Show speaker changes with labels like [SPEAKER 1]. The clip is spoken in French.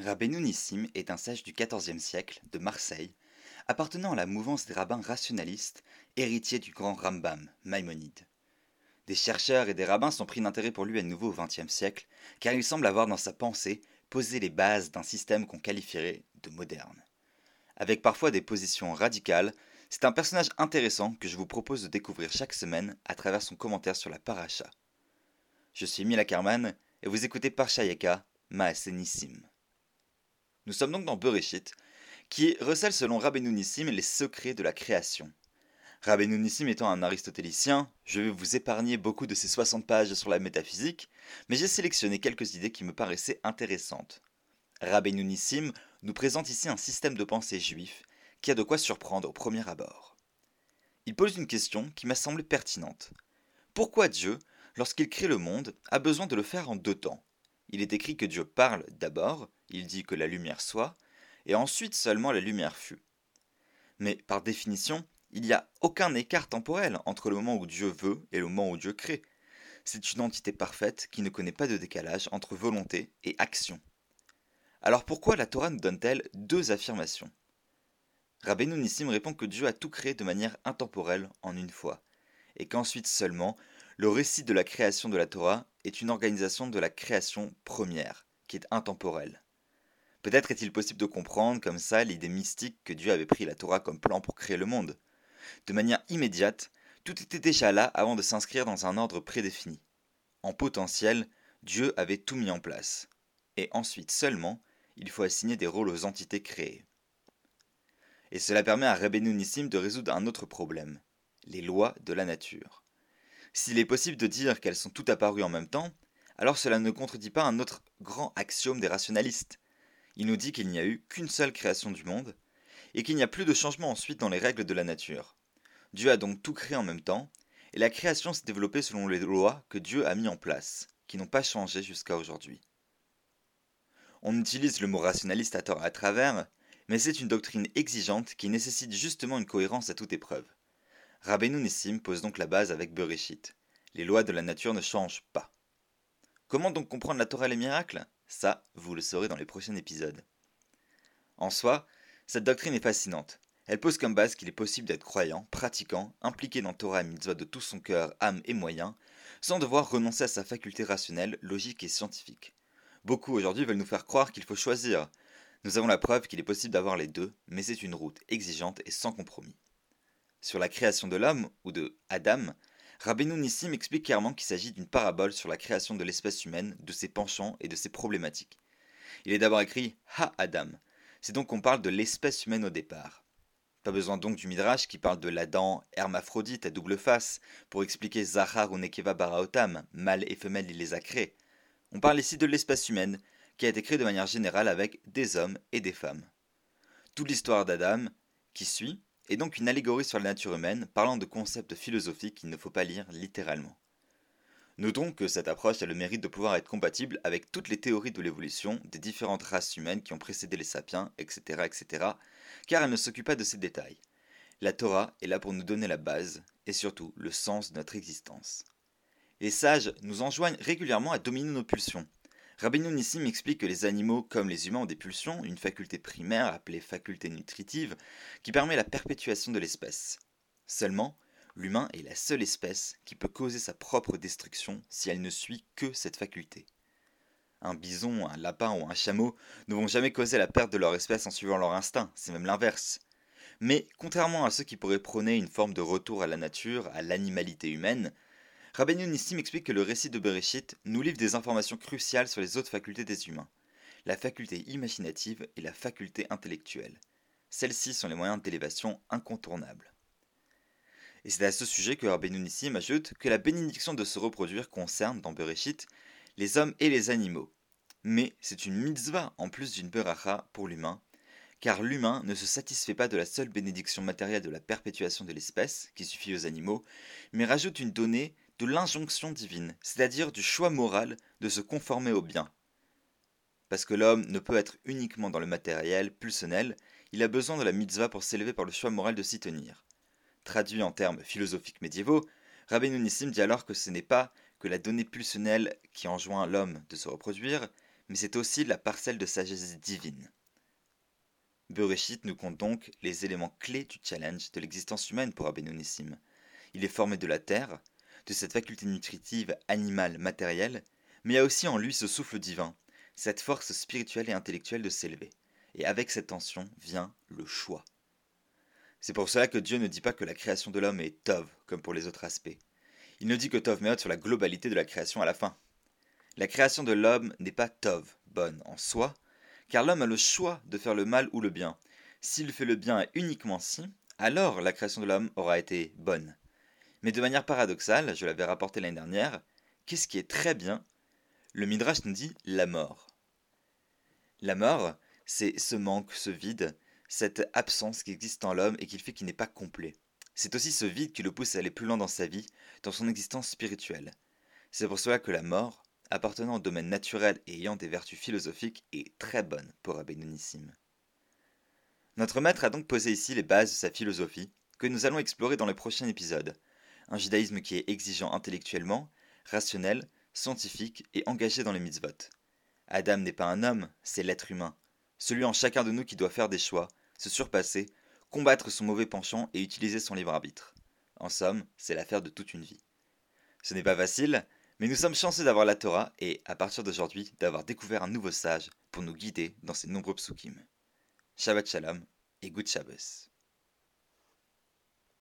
[SPEAKER 1] Rabbeinu Nissim est un sage du XIVe siècle, de Marseille, appartenant à la mouvance des rabbins rationalistes, héritiers du grand Rambam, Maïmonide. Des chercheurs et des rabbins sont pris d'intérêt pour lui à nouveau au XXe siècle, car il semble avoir dans sa pensée posé les bases d'un système qu'on qualifierait de moderne. Avec parfois des positions radicales, c'est un personnage intéressant que je vous propose de découvrir chaque semaine à travers son commentaire sur la paracha. Je suis Mila Kerman et vous écoutez Parshayeka, Maasenissim. Nous sommes donc dans Bereshit, qui recèle selon Rabbeinu Nissim les secrets de la création. Rabbeinu Nissim étant un aristotélicien, je vais vous épargner beaucoup de ces 60 pages sur la métaphysique, mais j'ai sélectionné quelques idées qui me paraissaient intéressantes. Rabbeinu Nissim nous présente ici un système de pensée juif qui a de quoi surprendre au premier abord. Il pose une question qui m'a semblé pertinente. Pourquoi Dieu, lorsqu'il crée le monde, a besoin de le faire en deux temps? Il est écrit que Dieu parle d'abord, il dit que la lumière soit, et ensuite seulement la lumière fut. Mais par définition, il n'y a aucun écart temporel entre le moment où Dieu veut et le moment où Dieu crée. C'est une entité parfaite qui ne connaît pas de décalage entre volonté et action. Alors pourquoi la Torah nous donne-t-elle deux affirmations? Rabbeinu Nissim répond que Dieu a tout créé de manière intemporelle en une fois, et qu'ensuite seulement, le récit de la création de la Torah est une organisation de la création première, qui est intemporelle. Peut-être est-il possible de comprendre comme ça l'idée mystique que Dieu avait pris la Torah comme plan pour créer le monde. De manière immédiate, tout était déjà là avant de s'inscrire dans un ordre prédéfini. En potentiel, Dieu avait tout mis en place. Et ensuite seulement, il faut assigner des rôles aux entités créées. Et cela permet à Rabbeinu de résoudre un autre problème, les lois de la nature. S'il est possible de dire qu'elles sont toutes apparues en même temps, alors cela ne contredit pas un autre grand axiome des rationalistes, il nous dit qu'il n'y a eu qu'une seule création du monde, et qu'il n'y a plus de changement ensuite dans les règles de la nature. Dieu a donc tout créé en même temps, et la création s'est développée selon les lois que Dieu a mis en place, qui n'ont pas changé jusqu'à aujourd'hui. On utilise le mot rationaliste à tort à travers, mais c'est une doctrine exigeante qui nécessite justement une cohérence à toute épreuve. Rabbeinu Nissim pose donc la base avec Bereshit. Les lois de la nature ne changent pas. Comment donc comprendre la Torah et les miracles? Ça, vous le saurez dans les prochains épisodes. En soi, cette doctrine est fascinante. Elle pose comme base qu'il est possible d'être croyant, pratiquant, impliqué dans Torah et Mitzvah de tout son cœur, âme et moyens, sans devoir renoncer à sa faculté rationnelle, logique et scientifique. Beaucoup aujourd'hui veulent nous faire croire qu'il faut choisir. Nous avons la preuve qu'il est possible d'avoir les deux, mais c'est une route exigeante et sans compromis. Sur la création de l'homme, ou de Adam, Rabbeinu Nissim explique clairement qu'il s'agit d'une parabole sur la création de l'espèce humaine, de ses penchants et de ses problématiques. Il est d'abord écrit Ha Adam, c'est donc qu'on parle de l'espèce humaine au départ. Pas besoin donc du Midrash qui parle de l'Adam hermaphrodite à double face pour expliquer Zahar ou Nekeva Baraotam, mâle et femelle il les a créés. On parle ici de l'espèce humaine qui a été créée de manière générale avec des hommes et des femmes. Toute l'histoire d'Adam, qui suit, est donc une allégorie sur la nature humaine parlant de concepts philosophiques qu'il ne faut pas lire littéralement. Notons que cette approche a le mérite de pouvoir être compatible avec toutes les théories de l'évolution des différentes races humaines qui ont précédé les sapiens, etc., etc., car elle ne s'occupe pas de ces détails. La Torah est là pour nous donner la base et surtout le sens de notre existence. Les sages nous enjoignent régulièrement à dominer nos pulsions, Rabbeinu Nissim explique que les animaux, comme les humains, ont des pulsions, une faculté primaire appelée faculté nutritive, qui permet la perpétuation de l'espèce. Seulement, l'humain est la seule espèce qui peut causer sa propre destruction si elle ne suit que cette faculté. Un bison, un lapin ou un chameau ne vont jamais causer la perte de leur espèce en suivant leur instinct, c'est même l'inverse. Mais contrairement à ceux qui pourraient prôner une forme de retour à la nature, à l'animalité humaine, Rabbeinu Nissim explique que le récit de Bereshit nous livre des informations cruciales sur les autres facultés des humains, la faculté imaginative et la faculté intellectuelle. Celles-ci sont les moyens d'élévation incontournables. Et c'est à ce sujet que Rabbeinu Nissim ajoute que la bénédiction de se reproduire concerne, dans Bereshit, les hommes et les animaux. Mais c'est une mitzvah en plus d'une beracha pour l'humain, car l'humain ne se satisfait pas de la seule bénédiction matérielle de la perpétuation de l'espèce, qui suffit aux animaux, mais rajoute une donnée de l'injonction divine, c'est-à-dire du choix moral de se conformer au bien. Parce que l'homme ne peut être uniquement dans le matériel, pulsionnel, il a besoin de la mitzvah pour s'élever par le choix moral de s'y tenir. Traduit en termes philosophiques médiévaux, Rabbeinu Nissim dit alors que ce n'est pas que la donnée pulsionnelle qui enjoint l'homme de se reproduire, mais c'est aussi la parcelle de sagesse divine. Bereshit nous compte donc les éléments clés du challenge de l'existence humaine pour Abénonissim. Il est formé de la terre, de cette faculté nutritive animale matérielle, mais a aussi en lui ce souffle divin, cette force spirituelle et intellectuelle de s'élever. Et avec cette tension vient le choix. C'est pour cela que Dieu ne dit pas que la création de l'homme est Tov, comme pour les autres aspects. Il ne dit que Tov Meot sur la globalité de la création à la fin. La création de l'homme n'est pas Tov, bonne en soi, car l'homme a le choix de faire le mal ou le bien. S'il fait le bien uniquement si, alors la création de l'homme aura été bonne. Mais de manière paradoxale, je l'avais rapporté l'année dernière, qu'est-ce qui est très bien? Le Midrash nous dit la mort. La mort, c'est ce manque, ce vide, cette absence qui existe en l'homme et qui fait qu'il n'est pas complet. C'est aussi ce vide qui le pousse à aller plus loin dans sa vie, dans son existence spirituelle. C'est pour cela que la mort, appartenant au domaine naturel et ayant des vertus philosophiques, est très bonne pour Abénonissim. Notre maître a donc posé ici les bases de sa philosophie, que nous allons explorer dans le prochain épisode. Un judaïsme qui est exigeant intellectuellement, rationnel, scientifique et engagé dans les mitzvot. Adam n'est pas un homme, c'est l'être humain, celui en chacun de nous qui doit faire des choix, se surpasser, combattre son mauvais penchant et utiliser son libre arbitre. En somme, c'est l'affaire de toute une vie. Ce n'est pas facile, mais nous sommes chanceux d'avoir la Torah et, à partir d'aujourd'hui, d'avoir découvert un nouveau sage pour nous guider dans ces nombreux psukim. Shabbat Shalom et Good Shabbos.